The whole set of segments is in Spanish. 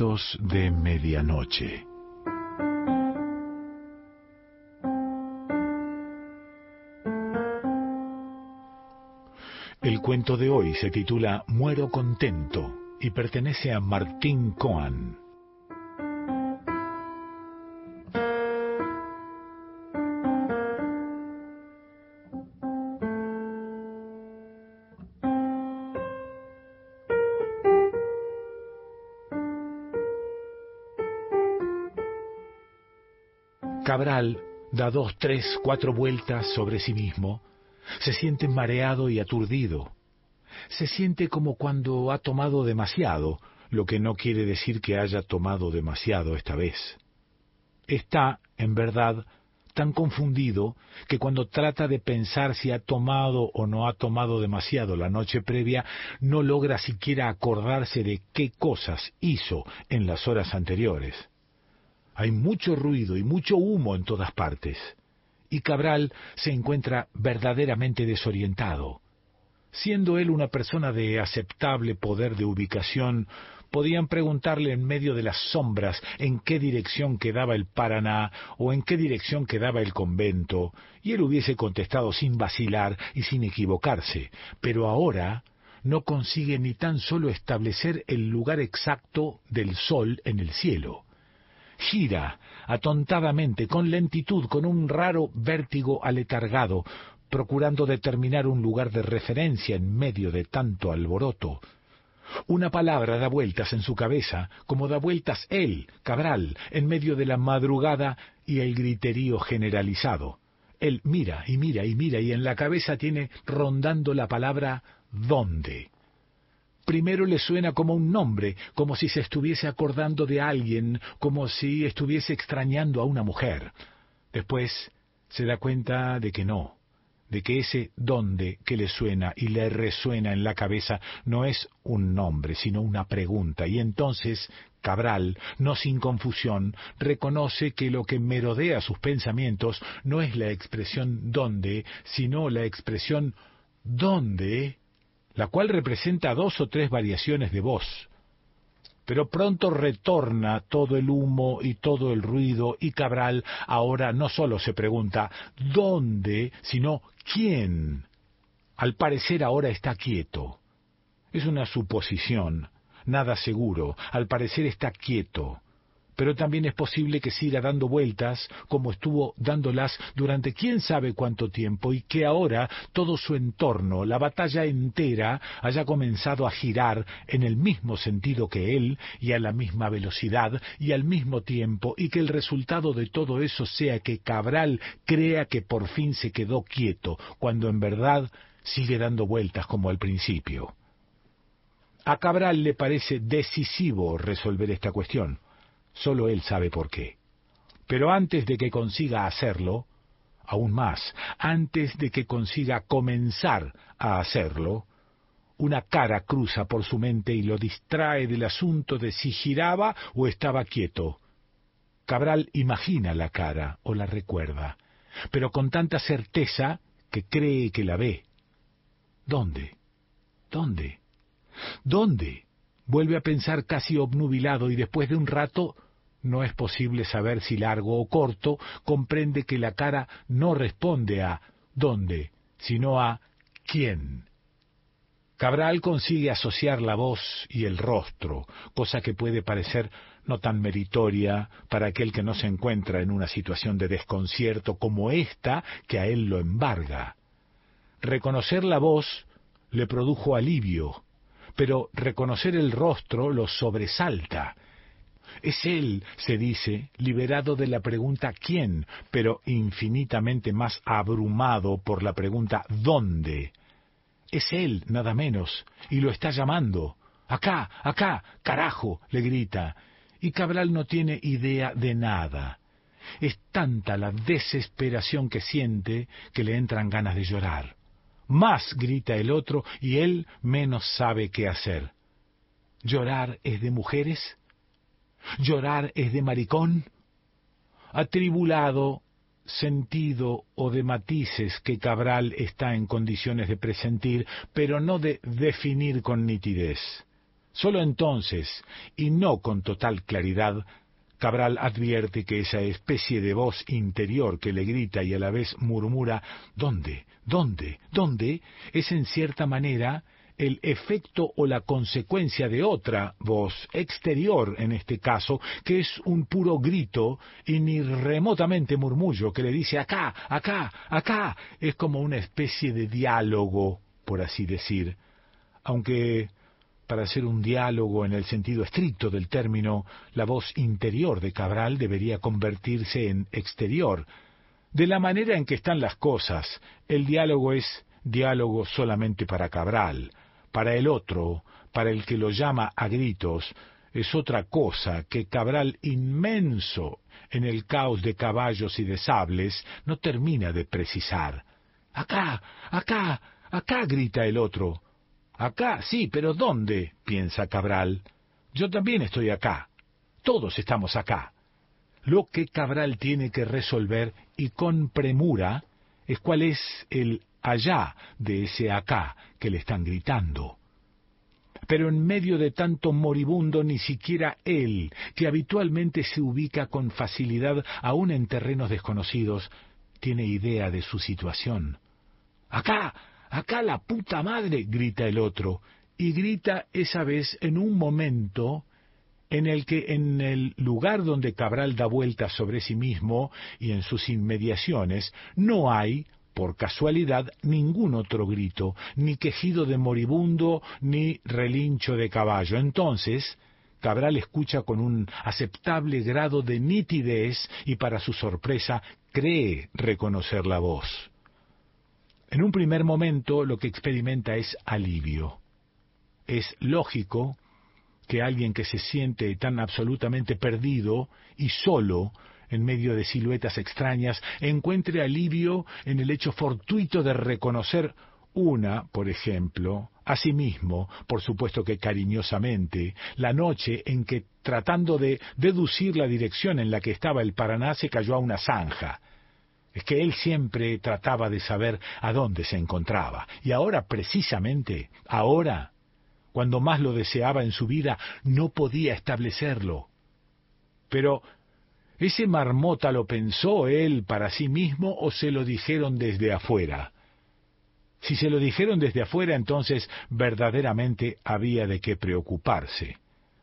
De Medianoche. El cuento de hoy se titula Muero contento y pertenece a Martín Coan. Cabral da dos, tres, cuatro vueltas sobre sí mismo, se siente mareado y aturdido. Se siente como cuando ha tomado demasiado, lo que no quiere decir que haya tomado demasiado esta vez. Está, en verdad, tan confundido que cuando trata de pensar si ha tomado o no ha tomado demasiado la noche previa, no logra siquiera acordarse de qué cosas hizo en las horas anteriores. Hay mucho ruido y mucho humo en todas partes, y Cabral se encuentra verdaderamente desorientado. Siendo él una persona de aceptable poder de ubicación, podían preguntarle en medio de las sombras en qué dirección quedaba el Paraná o en qué dirección quedaba el convento, y él hubiese contestado sin vacilar y sin equivocarse, pero ahora no consigue ni tan solo establecer el lugar exacto del sol en el cielo gira atontadamente, con lentitud, con un raro vértigo aletargado, procurando determinar un lugar de referencia en medio de tanto alboroto. Una palabra da vueltas en su cabeza, como da vueltas él, Cabral, en medio de la madrugada y el griterío generalizado. Él mira y mira y mira y en la cabeza tiene rondando la palabra ¿dónde? Primero le suena como un nombre, como si se estuviese acordando de alguien, como si estuviese extrañando a una mujer. Después se da cuenta de que no, de que ese dónde que le suena y le resuena en la cabeza no es un nombre, sino una pregunta, y entonces Cabral, no sin confusión, reconoce que lo que merodea sus pensamientos no es la expresión dónde, sino la expresión dónde la cual representa dos o tres variaciones de voz. Pero pronto retorna todo el humo y todo el ruido y Cabral ahora no solo se pregunta ¿dónde? sino ¿quién? Al parecer ahora está quieto. Es una suposición, nada seguro, al parecer está quieto pero también es posible que siga dando vueltas como estuvo dándolas durante quién sabe cuánto tiempo y que ahora todo su entorno, la batalla entera, haya comenzado a girar en el mismo sentido que él y a la misma velocidad y al mismo tiempo y que el resultado de todo eso sea que Cabral crea que por fin se quedó quieto cuando en verdad sigue dando vueltas como al principio. A Cabral le parece decisivo resolver esta cuestión. Solo él sabe por qué. Pero antes de que consiga hacerlo, aún más, antes de que consiga comenzar a hacerlo, una cara cruza por su mente y lo distrae del asunto de si giraba o estaba quieto. Cabral imagina la cara o la recuerda, pero con tanta certeza que cree que la ve. ¿Dónde? ¿Dónde? ¿Dónde? Vuelve a pensar casi obnubilado y después de un rato no es posible saber si largo o corto, comprende que la cara no responde a ¿dónde?, sino a ¿quién? Cabral consigue asociar la voz y el rostro, cosa que puede parecer no tan meritoria para aquel que no se encuentra en una situación de desconcierto como esta que a él lo embarga. Reconocer la voz le produjo alivio, pero reconocer el rostro lo sobresalta. Es él, se dice, liberado de la pregunta ¿quién?, pero infinitamente más abrumado por la pregunta ¿dónde? Es él, nada menos, y lo está llamando. Acá, acá, carajo, le grita. Y Cabral no tiene idea de nada. Es tanta la desesperación que siente que le entran ganas de llorar. Más grita el otro y él menos sabe qué hacer. ¿Llorar es de mujeres? ¿Llorar es de maricón? Atribulado, sentido o de matices que Cabral está en condiciones de presentir, pero no de definir con nitidez. Solo entonces, y no con total claridad, Cabral advierte que esa especie de voz interior que le grita y a la vez murmura ¿Dónde? ¿Dónde? ¿Dónde? es en cierta manera el efecto o la consecuencia de otra voz exterior en este caso, que es un puro grito y ni remotamente murmullo que le dice acá, acá, acá. Es como una especie de diálogo, por así decir. Aunque para hacer un diálogo en el sentido estricto del término, la voz interior de Cabral debería convertirse en exterior. De la manera en que están las cosas, el diálogo es diálogo solamente para Cabral. Para el otro, para el que lo llama a gritos, es otra cosa que Cabral inmenso en el caos de caballos y de sables no termina de precisar. Acá, acá, acá grita el otro. Acá, sí, pero ¿dónde? piensa Cabral. Yo también estoy acá. Todos estamos acá. Lo que Cabral tiene que resolver y con premura es cuál es el allá de ese acá que le están gritando. Pero en medio de tanto moribundo ni siquiera él, que habitualmente se ubica con facilidad aún en terrenos desconocidos, tiene idea de su situación. Acá, Acá la puta madre, grita el otro, y grita esa vez en un momento en el que en el lugar donde Cabral da vueltas sobre sí mismo y en sus inmediaciones no hay, por casualidad, ningún otro grito, ni quejido de moribundo, ni relincho de caballo. Entonces, Cabral escucha con un aceptable grado de nitidez y para su sorpresa cree reconocer la voz. En un primer momento lo que experimenta es alivio. Es lógico que alguien que se siente tan absolutamente perdido y solo en medio de siluetas extrañas encuentre alivio en el hecho fortuito de reconocer una, por ejemplo, a sí mismo, por supuesto que cariñosamente, la noche en que, tratando de deducir la dirección en la que estaba el Paraná, se cayó a una zanja, que él siempre trataba de saber a dónde se encontraba. Y ahora, precisamente, ahora, cuando más lo deseaba en su vida, no podía establecerlo. Pero, ¿ese marmota lo pensó él para sí mismo o se lo dijeron desde afuera? Si se lo dijeron desde afuera, entonces verdaderamente había de qué preocuparse,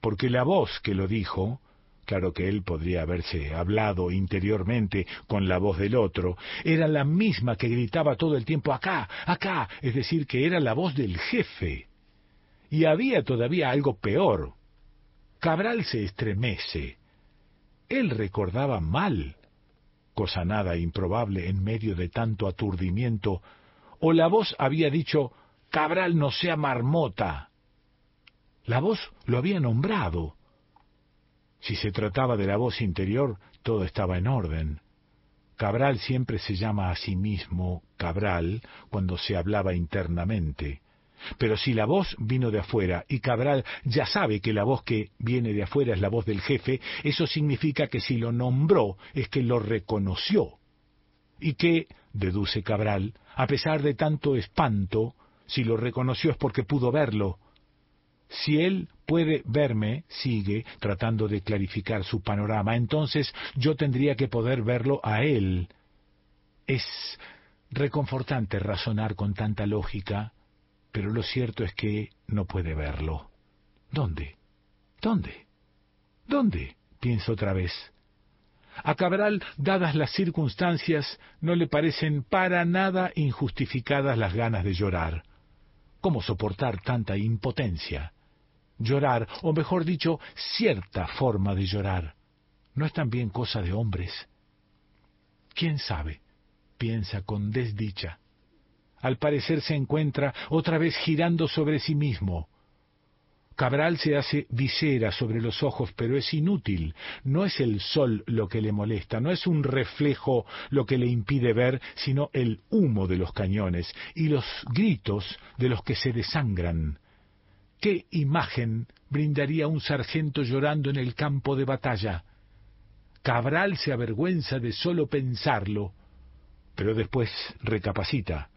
porque la voz que lo dijo claro que él podría haberse hablado interiormente con la voz del otro, era la misma que gritaba todo el tiempo acá, acá, es decir, que era la voz del jefe. Y había todavía algo peor. Cabral se estremece. Él recordaba mal, cosa nada improbable en medio de tanto aturdimiento, o la voz había dicho Cabral no sea marmota. La voz lo había nombrado, si se trataba de la voz interior, todo estaba en orden. Cabral siempre se llama a sí mismo Cabral cuando se hablaba internamente. Pero si la voz vino de afuera y Cabral ya sabe que la voz que viene de afuera es la voz del jefe, eso significa que si lo nombró es que lo reconoció. Y que, deduce Cabral, a pesar de tanto espanto, si lo reconoció es porque pudo verlo, si él puede verme, sigue tratando de clarificar su panorama, entonces yo tendría que poder verlo a él. Es reconfortante razonar con tanta lógica, pero lo cierto es que no puede verlo. ¿Dónde? ¿Dónde? ¿Dónde? pienso otra vez. A Cabral, dadas las circunstancias, no le parecen para nada injustificadas las ganas de llorar. ¿Cómo soportar tanta impotencia? Llorar, o mejor dicho, cierta forma de llorar, no es también cosa de hombres. ¿Quién sabe? piensa con desdicha. Al parecer se encuentra otra vez girando sobre sí mismo. Cabral se hace visera sobre los ojos, pero es inútil. No es el sol lo que le molesta, no es un reflejo lo que le impide ver, sino el humo de los cañones y los gritos de los que se desangran. ¿Qué imagen brindaría un sargento llorando en el campo de batalla? Cabral se avergüenza de solo pensarlo, pero después recapacita.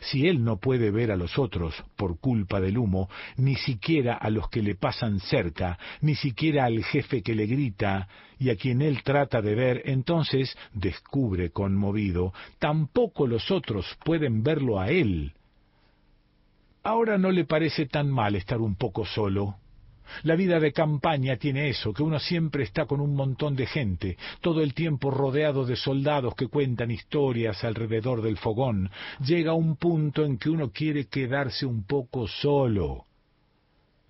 Si él no puede ver a los otros por culpa del humo, ni siquiera a los que le pasan cerca, ni siquiera al jefe que le grita y a quien él trata de ver, entonces descubre conmovido, tampoco los otros pueden verlo a él. Ahora no le parece tan mal estar un poco solo. La vida de campaña tiene eso, que uno siempre está con un montón de gente, todo el tiempo rodeado de soldados que cuentan historias alrededor del fogón. Llega un punto en que uno quiere quedarse un poco solo.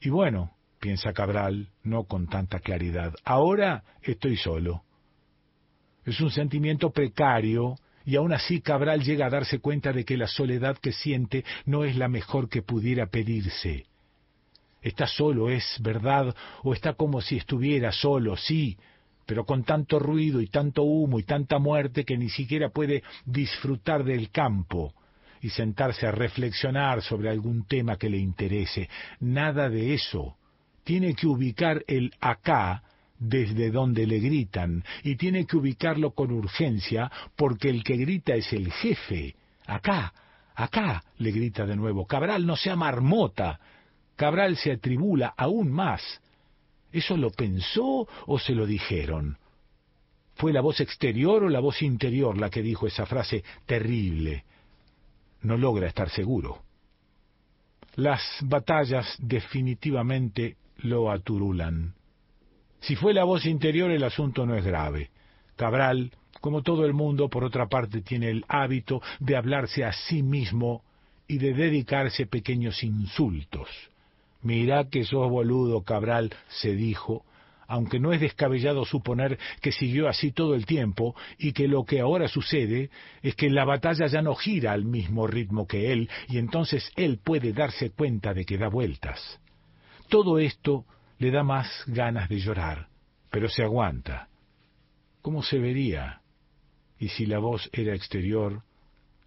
Y bueno, piensa Cabral, no con tanta claridad, ahora estoy solo. Es un sentimiento precario, y aún así Cabral llega a darse cuenta de que la soledad que siente no es la mejor que pudiera pedirse. Está solo, es verdad, o está como si estuviera solo, sí, pero con tanto ruido y tanto humo y tanta muerte que ni siquiera puede disfrutar del campo y sentarse a reflexionar sobre algún tema que le interese. Nada de eso. Tiene que ubicar el acá desde donde le gritan y tiene que ubicarlo con urgencia porque el que grita es el jefe. Acá, acá, le grita de nuevo. Cabral, no sea marmota. Cabral se atribula aún más. ¿Eso lo pensó o se lo dijeron? ¿Fue la voz exterior o la voz interior la que dijo esa frase terrible? No logra estar seguro. Las batallas definitivamente lo aturulan. Si fue la voz interior el asunto no es grave. Cabral, como todo el mundo, por otra parte, tiene el hábito de hablarse a sí mismo y de dedicarse pequeños insultos. Mirá que sos boludo, Cabral, se dijo, aunque no es descabellado suponer que siguió así todo el tiempo y que lo que ahora sucede es que la batalla ya no gira al mismo ritmo que él y entonces él puede darse cuenta de que da vueltas. Todo esto le da más ganas de llorar, pero se aguanta. ¿Cómo se vería? Y si la voz era exterior,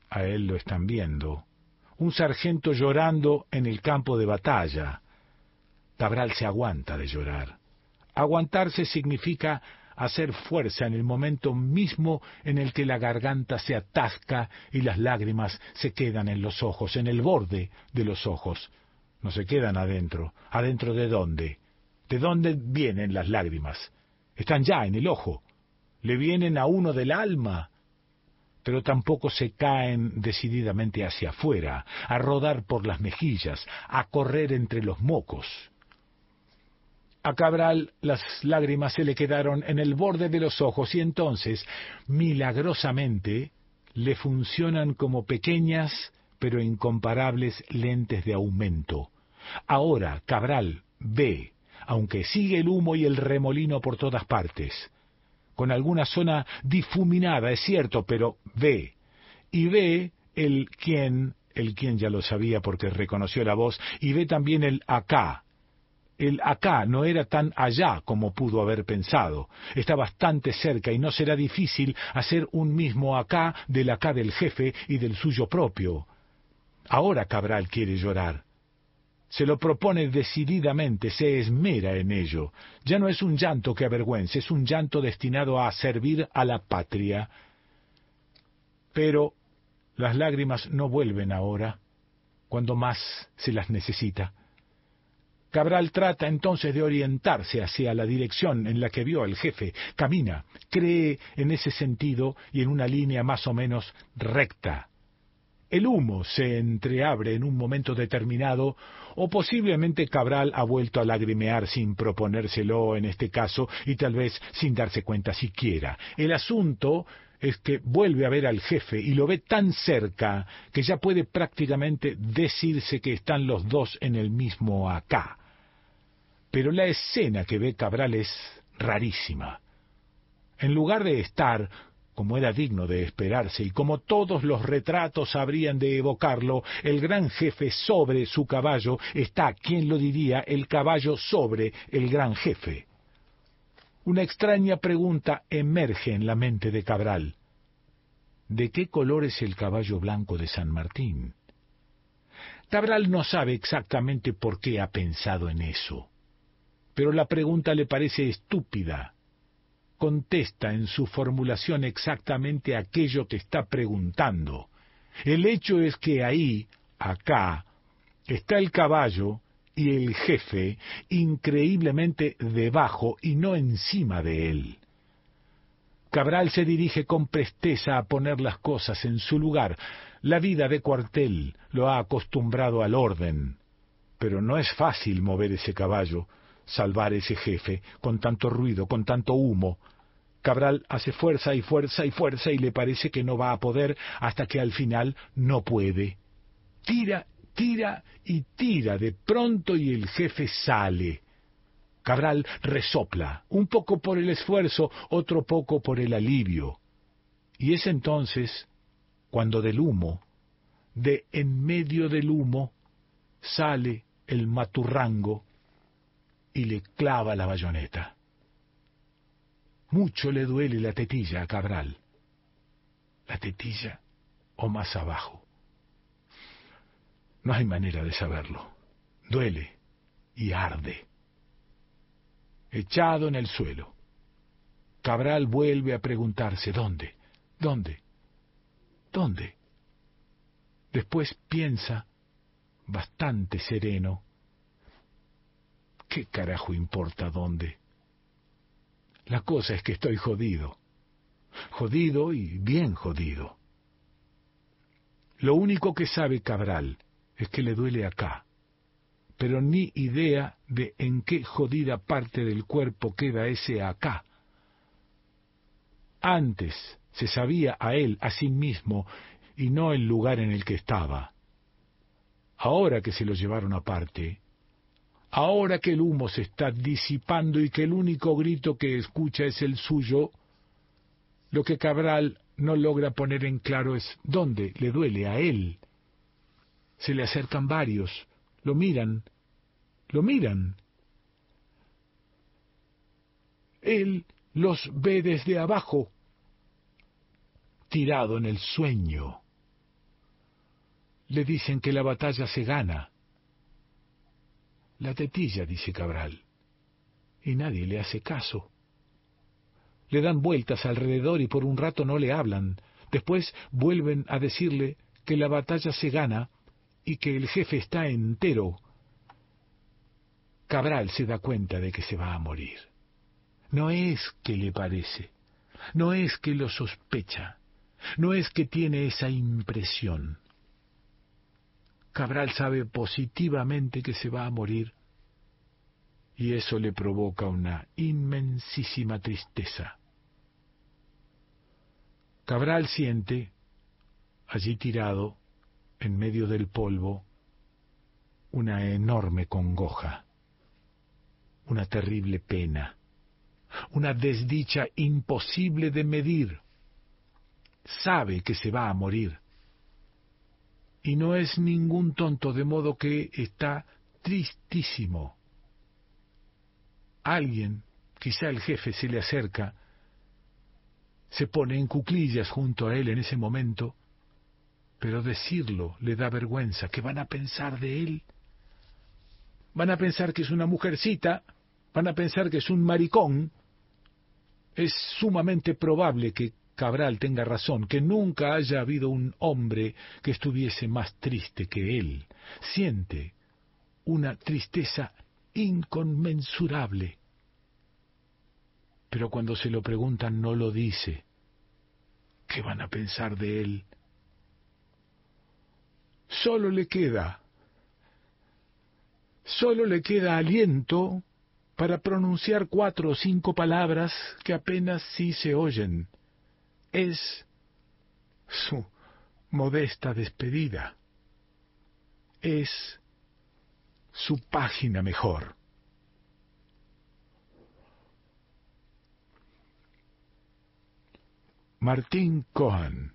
a él lo están viendo. Un sargento llorando en el campo de batalla. Cabral se aguanta de llorar. Aguantarse significa hacer fuerza en el momento mismo en el que la garganta se atasca y las lágrimas se quedan en los ojos, en el borde de los ojos. No se quedan adentro. ¿Adentro de dónde? ¿De dónde vienen las lágrimas? Están ya en el ojo. Le vienen a uno del alma. Pero tampoco se caen decididamente hacia afuera, a rodar por las mejillas, a correr entre los mocos. A Cabral las lágrimas se le quedaron en el borde de los ojos y entonces, milagrosamente, le funcionan como pequeñas pero incomparables lentes de aumento. Ahora Cabral ve aunque sigue el humo y el remolino por todas partes. Con alguna zona difuminada, es cierto, pero ve. Y ve el quién, el quién ya lo sabía porque reconoció la voz, y ve también el acá. El acá no era tan allá como pudo haber pensado. Está bastante cerca y no será difícil hacer un mismo acá del acá del jefe y del suyo propio. Ahora Cabral quiere llorar se lo propone decididamente, se esmera en ello. Ya no es un llanto que avergüence, es un llanto destinado a servir a la patria. Pero las lágrimas no vuelven ahora, cuando más se las necesita. Cabral trata entonces de orientarse hacia la dirección en la que vio al jefe. Camina, cree en ese sentido y en una línea más o menos recta. El humo se entreabre en un momento determinado, o posiblemente Cabral ha vuelto a lagrimear sin proponérselo en este caso y tal vez sin darse cuenta siquiera. El asunto es que vuelve a ver al jefe y lo ve tan cerca que ya puede prácticamente decirse que están los dos en el mismo acá. Pero la escena que ve Cabral es rarísima. En lugar de estar como era digno de esperarse y como todos los retratos habrían de evocarlo, el gran jefe sobre su caballo está, ¿quién lo diría?, el caballo sobre el gran jefe. Una extraña pregunta emerge en la mente de Cabral. ¿De qué color es el caballo blanco de San Martín? Cabral no sabe exactamente por qué ha pensado en eso, pero la pregunta le parece estúpida contesta en su formulación exactamente aquello que está preguntando. El hecho es que ahí, acá, está el caballo y el jefe increíblemente debajo y no encima de él. Cabral se dirige con presteza a poner las cosas en su lugar. La vida de cuartel lo ha acostumbrado al orden. Pero no es fácil mover ese caballo, salvar ese jefe, con tanto ruido, con tanto humo. Cabral hace fuerza y fuerza y fuerza y le parece que no va a poder hasta que al final no puede. Tira, tira y tira de pronto y el jefe sale. Cabral resopla, un poco por el esfuerzo, otro poco por el alivio. Y es entonces cuando del humo, de en medio del humo, sale el maturrango y le clava la bayoneta. Mucho le duele la tetilla a Cabral. La tetilla o más abajo. No hay manera de saberlo. Duele y arde. Echado en el suelo. Cabral vuelve a preguntarse ¿dónde? ¿Dónde? ¿Dónde? Después piensa bastante sereno. ¿Qué carajo importa dónde? La cosa es que estoy jodido. Jodido y bien jodido. Lo único que sabe Cabral es que le duele acá, pero ni idea de en qué jodida parte del cuerpo queda ese acá. Antes se sabía a él, a sí mismo, y no el lugar en el que estaba. Ahora que se lo llevaron aparte, ahora que el humo se está disipando y que el único grito que escucha es el suyo, lo que Cabral no logra poner en claro es dónde le duele a él. Se le acercan varios, lo miran, lo miran. Él los ve desde abajo, tirado en el sueño le dicen que la batalla se gana. La tetilla, dice Cabral. Y nadie le hace caso. Le dan vueltas alrededor y por un rato no le hablan. Después vuelven a decirle que la batalla se gana y que el jefe está entero. Cabral se da cuenta de que se va a morir. No es que le parece, no es que lo sospecha, no es que tiene esa impresión. Cabral sabe positivamente que se va a morir y eso le provoca una inmensísima tristeza. Cabral siente, allí tirado, en medio del polvo, una enorme congoja, una terrible pena, una desdicha imposible de medir. Sabe que se va a morir y no es ningún tonto, de modo que está tristísimo. Alguien, quizá el jefe, se le acerca, se pone en cuclillas junto a él en ese momento, pero decirlo le da vergüenza. ¿Qué van a pensar de él? Van a pensar que es una mujercita, van a pensar que es un maricón. Es sumamente probable que Cabral tenga razón, que nunca haya habido un hombre que estuviese más triste que él. Siente una tristeza inconmensurable. Pero cuando se lo preguntan no lo dice. ¿Qué van a pensar de él? Solo le queda, solo le queda aliento para pronunciar cuatro o cinco palabras que apenas sí se oyen es su modesta despedida, es su página mejor. Martín Cohen